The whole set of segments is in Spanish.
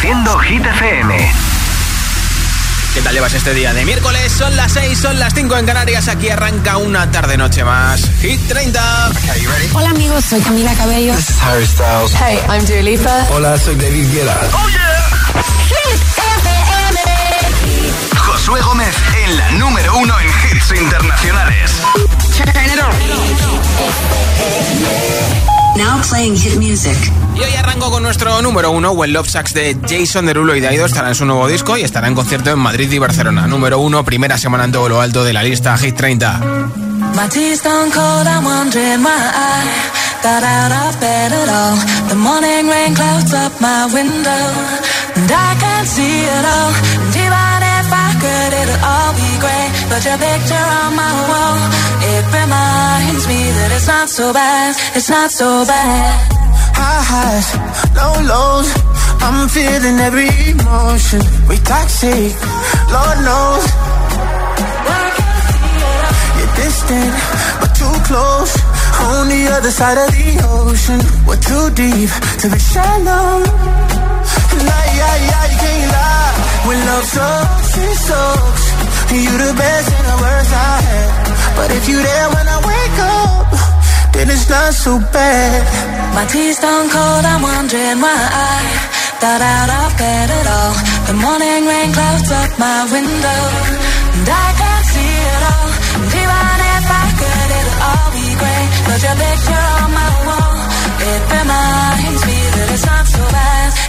Reproduciendo Hit FM. ¿Qué tal llevas este día de miércoles? Son las 6, son las 5 en Canarias. Aquí arranca una tarde-noche más. Hit 30. Hola amigos, soy Camila Cabello. This is Harry Styles. Hey, I'm Dua Lipa. Hola, soy David Guetta. ¡Oh, yeah! Hit FM. Josué Gómez en la número uno en hits internacionales. Now playing hit music. Y hoy arranco con nuestro número uno, When Love Sucks de Jason Derulo y Daido estará en su nuevo disco y estará en concierto en Madrid y Barcelona. Número uno, primera semana en todo lo alto de la lista Hit 30. My tea's stone cold, I'm wondering why I got out of bed at all. The morning rain clouds up my window, and I can't see it all. Could, it'll all be great. But your picture on my wall, it reminds me that it's not so bad, it's not so bad. High highs, low lows. I'm feeling every emotion. We toxic, Lord knows. You're distant, but too close. On the other side of the ocean, we're too deep to be shallow. Nah, yeah, yeah, you can't lie. When love sucks, it sucks. You the best and the worst I had. But if you're there when I wake up, then it's not so bad. My tea's stone cold, I'm wondering why I thought out of bed at all. The morning rain clouds up my window, and I can't see it all. And even if I could, it'll all be great. But your picture on my wall, it reminds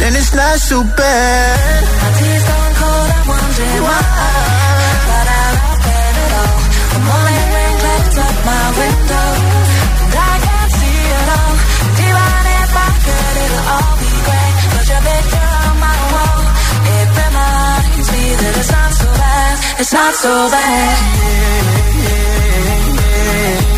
then it's not so bad. My tea's gone cold, I'm wondering why I morning rain clouds up my window, and I can't see it all. If I could, it'll all be great. But your picture on my wall, it reminds me that it's not so bad, it's not so bad. It's not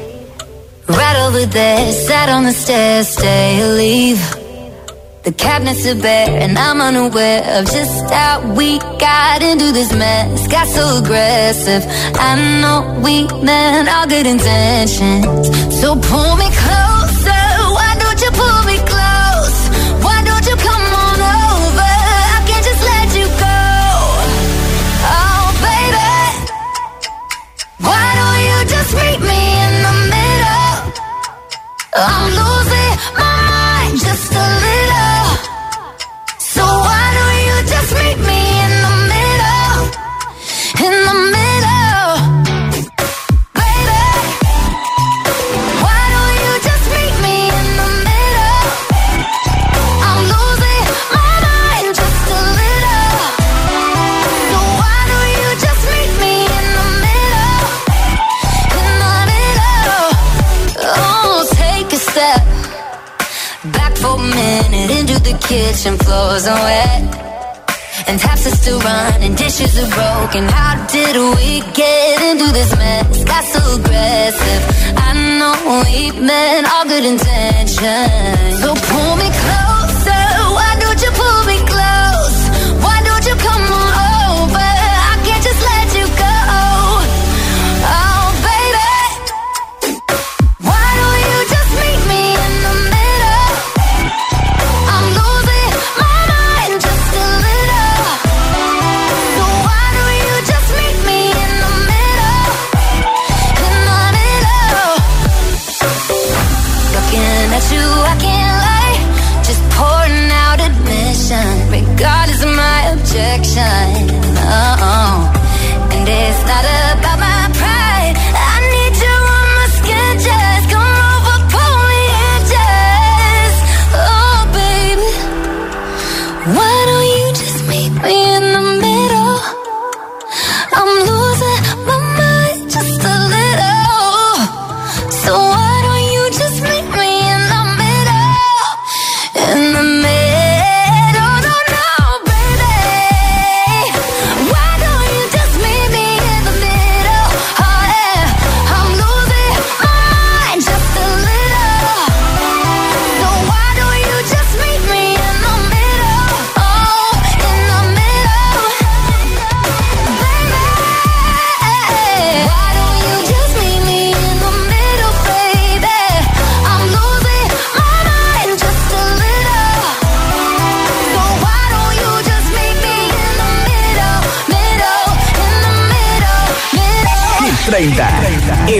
Right over there, sat on the stairs, stay or leave. The cabinets are bare, and I'm unaware of just how we got into this mess. Got so aggressive. I know we meant all good intentions. So pull me closer. Why don't you pull me close? Broken. How did we get into this mess? Got so aggressive. I know we meant all good intentions. So pull me closer.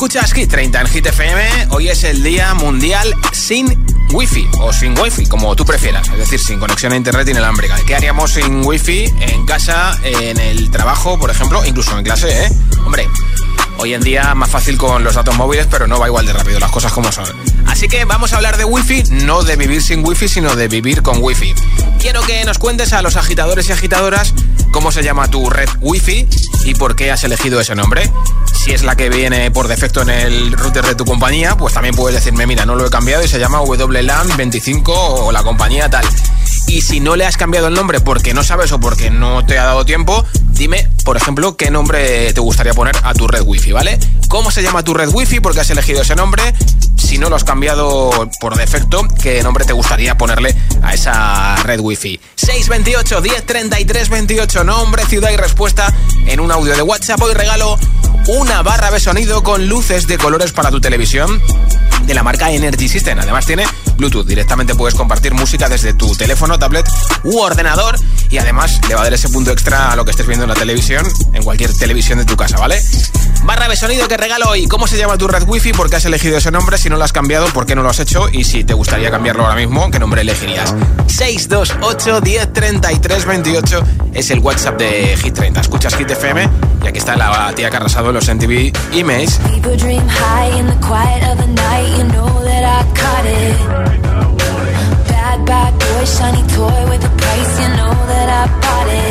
escuchas Hit 30 en Hit FM. Hoy es el Día Mundial sin Wi-Fi o sin Wi-Fi, como tú prefieras, es decir, sin conexión a internet inalámbrica. ¿Qué haríamos sin Wi-Fi en casa, en el trabajo, por ejemplo, incluso en clase, eh? Hombre, Hoy en día más fácil con los datos móviles, pero no va igual de rápido las cosas como son. Así que vamos a hablar de wifi, no de vivir sin wifi, sino de vivir con wifi. Quiero que nos cuentes a los agitadores y agitadoras cómo se llama tu red wifi y por qué has elegido ese nombre. Si es la que viene por defecto en el router de tu compañía, pues también puedes decirme, mira, no lo he cambiado y se llama WLAN 25 o la compañía tal. Y si no le has cambiado el nombre porque no sabes o porque no te ha dado tiempo, dime, por ejemplo, qué nombre te gustaría poner a tu red wifi, ¿vale? ¿Cómo se llama tu red wifi? ¿Por qué has elegido ese nombre? Si no lo has cambiado por defecto, ¿qué nombre te gustaría ponerle a esa red wifi? 628 10 33 28, nombre, ciudad y respuesta en un audio de WhatsApp. Hoy regalo una barra de sonido con luces de colores para tu televisión de la marca Energy System. Además tiene Bluetooth. Directamente puedes compartir música desde tu teléfono, tablet u ordenador y además le va a dar ese punto extra a lo que estés viendo en la televisión, en cualquier televisión de tu casa, ¿vale? Barra de sonido que regalo hoy. ¿Cómo se llama tu red wifi? ¿Por qué has elegido ese nombre? Si no lo has cambiado, ¿por qué no lo has hecho? Y si te gustaría cambiarlo ahora mismo, ¿qué nombre elegirías? 628 10 33 28 es el WhatsApp de Hit 30. Escuchas Hit FM y aquí está la tía que ha arrasado los MTV Emails. People dream high in the quiet of the night. You know that I caught it. Bad, boy, shiny toy with a price. You know that I bought it.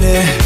minute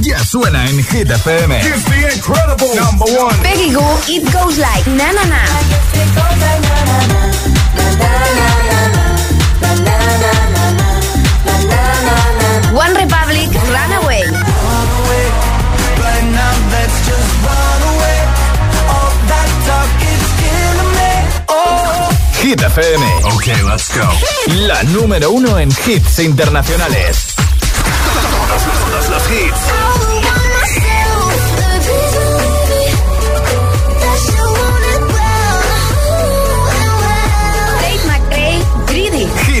Ya suena en Hit FM. It's the incredible number one. Peggy Goo, It Goes Like Na Na Na. One Republic, Runaway. Hit FM. Ok, let's go. La número uno en hits internacionales.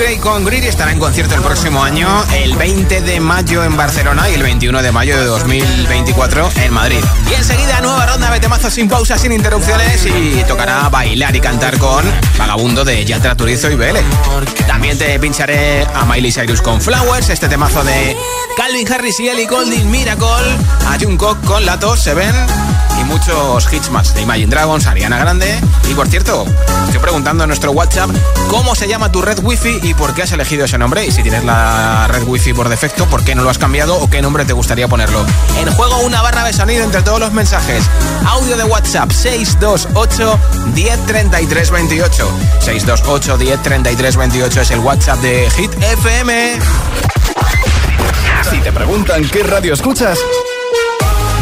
Cray con estará en concierto el próximo año, el 20 de mayo en Barcelona y el 21 de mayo de 2024 en Madrid. Y enseguida, nueva ronda de temazos sin pausas, sin interrupciones y tocará bailar y cantar con Vagabundo de Yatra Turizo y BL. También te pincharé a Miley Cyrus con Flowers, este temazo de Calvin Harris y Ellie Golding Miracle, a Jungkook con Lato, Se ven y muchos hits más de Imagine Dragons, Ariana Grande. Y por cierto, estoy preguntando en nuestro WhatsApp cómo se llama tu red wifi y por qué has elegido ese nombre. Y si tienes la red wifi por defecto, ¿por qué no lo has cambiado o qué nombre te gustaría ponerlo? En juego una barra de sonido entre todos los mensajes. Audio de WhatsApp 628 1033 28. 628 1033 28 es el WhatsApp de Hit FM. Si te preguntan qué radio escuchas,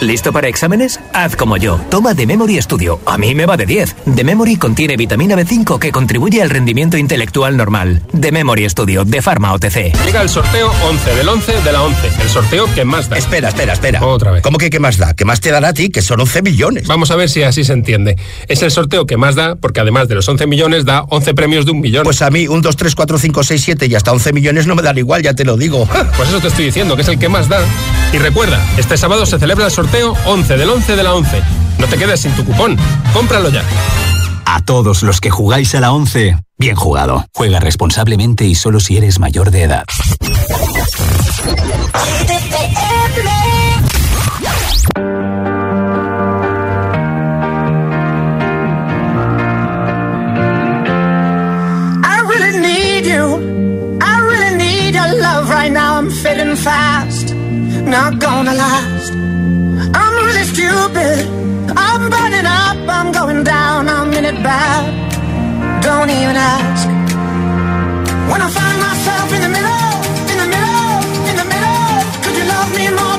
¿Listo para exámenes? Haz como yo. Toma The Memory Studio. A mí me va de 10. The Memory contiene vitamina B5 que contribuye al rendimiento intelectual normal. The Memory Studio de Pharma OTC. Llega el sorteo 11 del 11 de la 11. El sorteo que más da. Espera, espera, espera. Otra vez. ¿Cómo que qué más da? ¿Qué más te dará a ti? Que son 11 millones. Vamos a ver si así se entiende. Es el sorteo que más da porque además de los 11 millones da 11 premios de un millón. Pues a mí, un 2, 3, 4, 5, 6, 7 y hasta 11 millones no me dan igual, ya te lo digo. Pues eso te estoy diciendo, que es el que más da. Y recuerda, este sábado se celebra el sorteo 11 del 11 de la 11. No te quedes sin tu cupón. Cómpralo ya. A todos los que jugáis a la 11, bien jugado. Juega responsablemente y solo si eres mayor de edad. I really need you. I really need your love right now. I'm fading fast, not gonna last. Really stupid. I'm burning up, I'm going down, I'm in it bad. Don't even ask. When I find myself in the middle, in the middle, in the middle, could you love me more,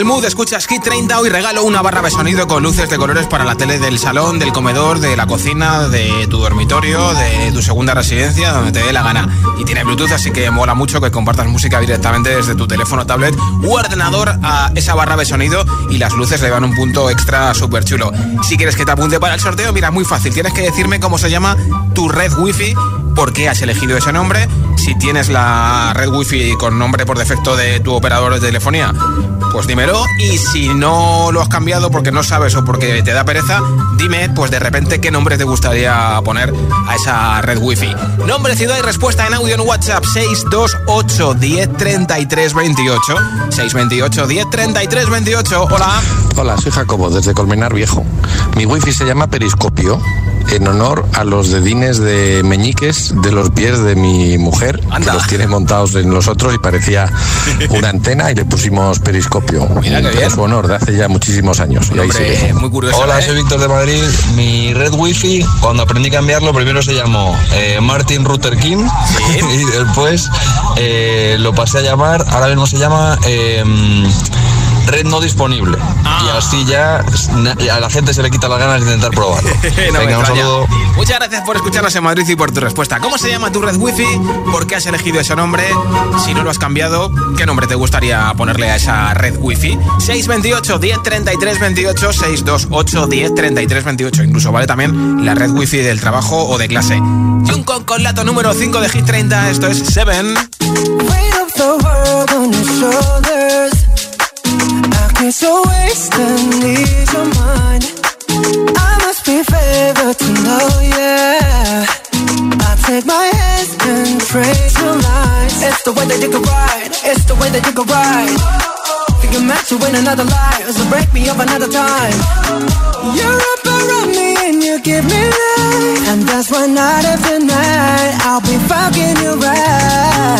El mood, escuchas Hit 30, hoy regalo una barra de sonido con luces de colores para la tele del salón, del comedor, de la cocina, de tu dormitorio, de tu segunda residencia, donde te dé la gana. Y tiene Bluetooth, así que mola mucho que compartas música directamente desde tu teléfono, tablet u ordenador a esa barra de sonido y las luces le dan un punto extra súper chulo. Si quieres que te apunte para el sorteo, mira, muy fácil, tienes que decirme cómo se llama tu red wifi por qué has elegido ese nombre, si tienes la red wifi con nombre por defecto de tu operador de telefonía, pues dímelo. Y si no lo has cambiado porque no sabes o porque te da pereza, dime, pues de repente, qué nombre te gustaría poner a esa red wifi. Nombre, ciudad y respuesta en audio en WhatsApp 628 10 28. 628 10 28. Hola. Hola, soy Jacobo desde Colmenar Viejo. Mi wifi se llama Periscopio en honor a los dedines de meñiques de los pies de mi mujer, que los tiene montados en los otros y parecía una antena y le pusimos periscopio. Mira bien. su honor, de hace ya muchísimos años. Y ahí Hombre, sigue. muy curioso. Hola, ¿eh? soy Víctor de Madrid. Mi red wifi, cuando aprendí a cambiarlo, primero se llamó eh, Martin Luther King y después eh, lo pasé a llamar, ahora mismo se llama eh, red no disponible. Ah. Y así ya a la gente se le quita las ganas de intentar probarlo. no Venga, un saludo. Muchas gracias por escucharnos en Madrid y por tu respuesta. ¿Cómo se llama tu red wifi? ¿Por qué has elegido ese nombre? Si no lo has cambiado, ¿qué nombre te gustaría ponerle a esa red wifi? 628 1033 28 628 1033 28. Incluso vale también la red wifi del trabajo o de clase. Y un concolato número 5 de Hit 30. Esto es 7. Can't so waste and ease your mind. I must be favored to know, yeah. I take my hands and trace your lines. It's the way that you can ride. It's the way that you can ride. Think you meant to win another life, so break me up another time. You're up around me and you give me life, and that's why night after night I'll be fucking you right.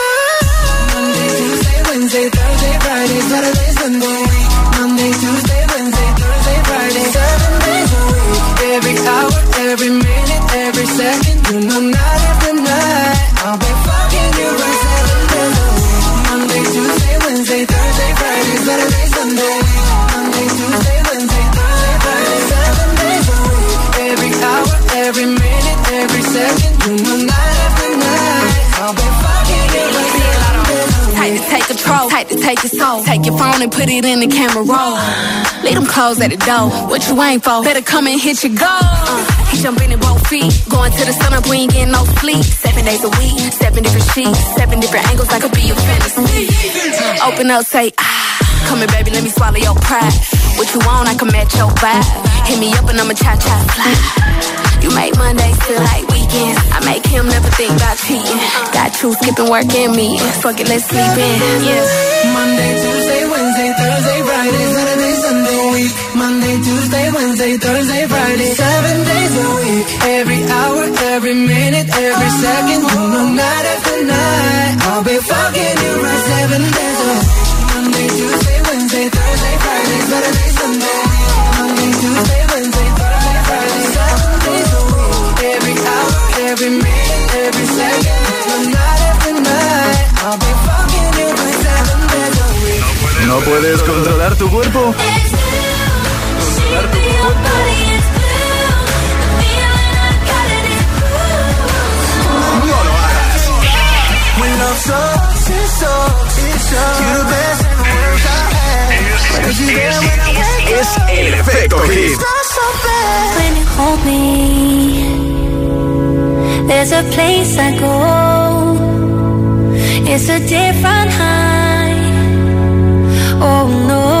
Wednesday, Thursday, Friday, Saturday, Sunday. Monday, Tuesday, Wednesday, Thursday, Friday, seven days a week. Every hour, every minute, every second, you know night after night I'll be fucking you right seven days a week. Monday, Tuesday, Wednesday, Thursday, Friday, Saturday, Sunday. Monday, Tuesday, Wednesday, Thursday, Friday, seven days a week. Every hour, every minute, every second, you know night after night I'll be take control, type to take your soul. Take your phone and put it in the camera roll. Leave them clothes at the door. What you ain't for? Better come and hit your goal. Uh, he jumping in both feet. Going to the sun up, we ain't getting no sleep. Seven days a week, seven different sheets, seven different angles. I could be your fantasy. Open up, say ah. Come here, baby, let me swallow your pride. What you want, I can match your vibe. Hit me up and I'ma cha cha slide. You make Mondays feel like weekends. I make him never think about cheating. Got you skipping work and me. Fuck it, let's sleep in. Yeah. Monday, Tuesday, Wednesday, Thursday, Friday, Saturday, Sunday, week. Monday, Tuesday, Wednesday, Thursday, Friday, seven days a week. Every hour, every minute, every oh. second, you know night after night. I'll be fucking you right seven days a week. Monday, Tuesday, Wednesday, Thursday, Friday, Saturday, ¿No puedes controlar tu cuerpo? Es el efecto there's a place I go. It's a different high. Oh no.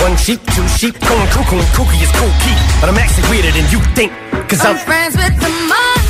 One sheep, two sheep, going cuckoo and kooky is cool key. But I'm actually weirder than you think. Cause I'm, I'm friends with the monster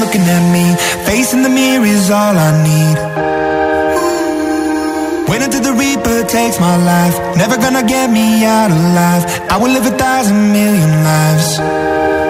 looking at me. Facing the mirror is all I need. Wait until the Reaper takes my life. Never gonna get me out alive. I will live a thousand million lives.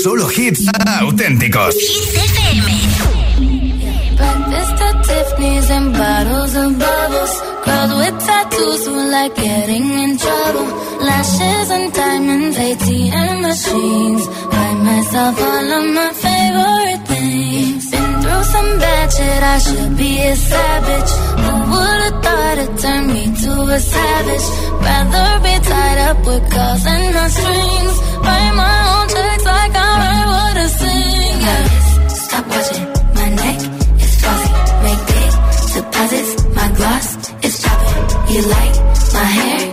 Solo hits auténticos. Breakfast at Tiffany's and bottles of bubbles. Girls with tattoos who like getting in trouble. Lashes and diamonds, ATM machines. Buy myself all of my favorite things. Been through some bad shit, I should be a savage. Who would've thought it turned me to a savage? Rather be tied up with calls and strings. Write my own like I write what I sing. Stop watching my neck is flossy. Make deposits. My gloss is. You like my hair?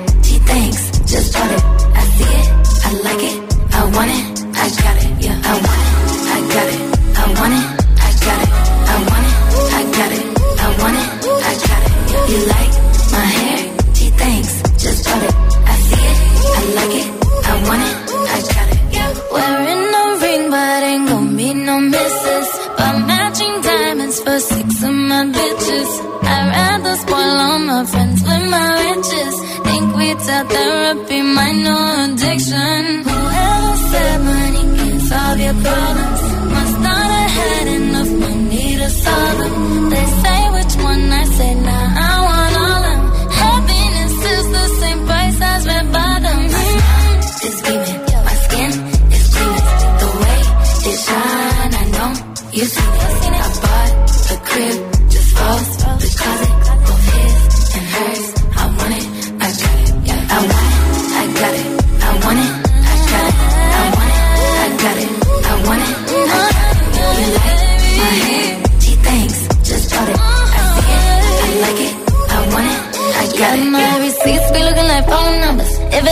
Therapy my new addiction.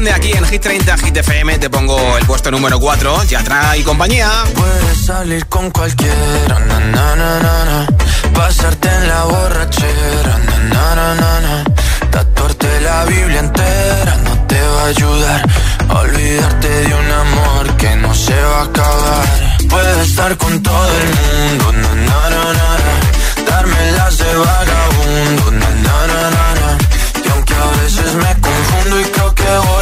grande aquí en Hit 30 Hit FM. Te pongo el puesto número 4, ya trae compañía. Puedes salir con cualquiera, na, na, na, pasarte en la borrachera, na, tatuarte la Biblia entera no te va a ayudar. Olvidarte de un amor que no se va a acabar. Puedes estar con todo el mundo, darme las de vagabundo,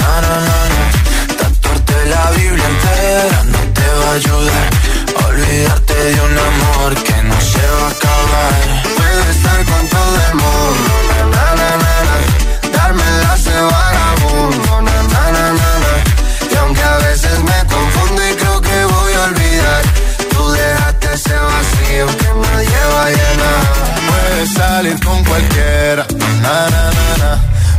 na, na, na, tatuarte la Biblia entera no te va a ayudar. Olvidarte de un amor que no se va a acabar. Puedes estar con todo el mundo, na, na, na, na, darme las de vagabundo, na, na, na, na, y aunque a veces me confundo y creo que voy a olvidar, tú dejaste ese vacío que nadie va a llenar. Puedes salir con cualquiera, na, na, na, na.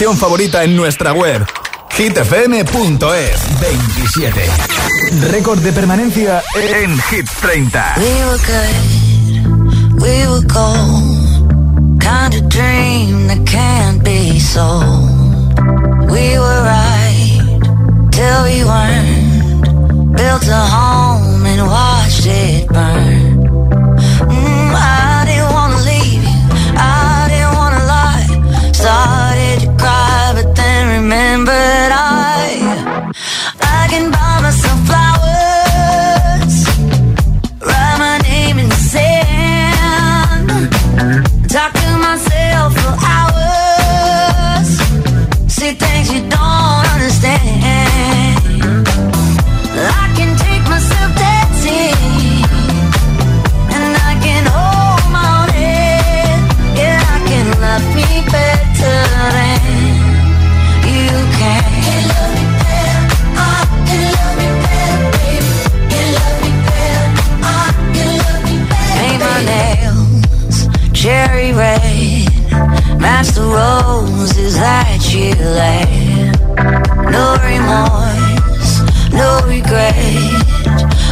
canción favorita en nuestra web hitfm.es 27. Récord de permanencia en Hit 30. We were good, we were gold. Kind of dream that can't be sold. We were right till we weren't. Built a home and watched it burn. that's the roses that you lay. No remorse, no regret.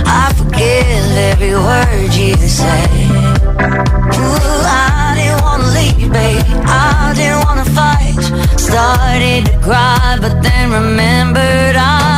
I forgive every word you say. Ooh, I didn't wanna leave, baby. I didn't wanna fight. Started to cry, but then remembered I.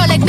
like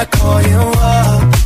I call you up.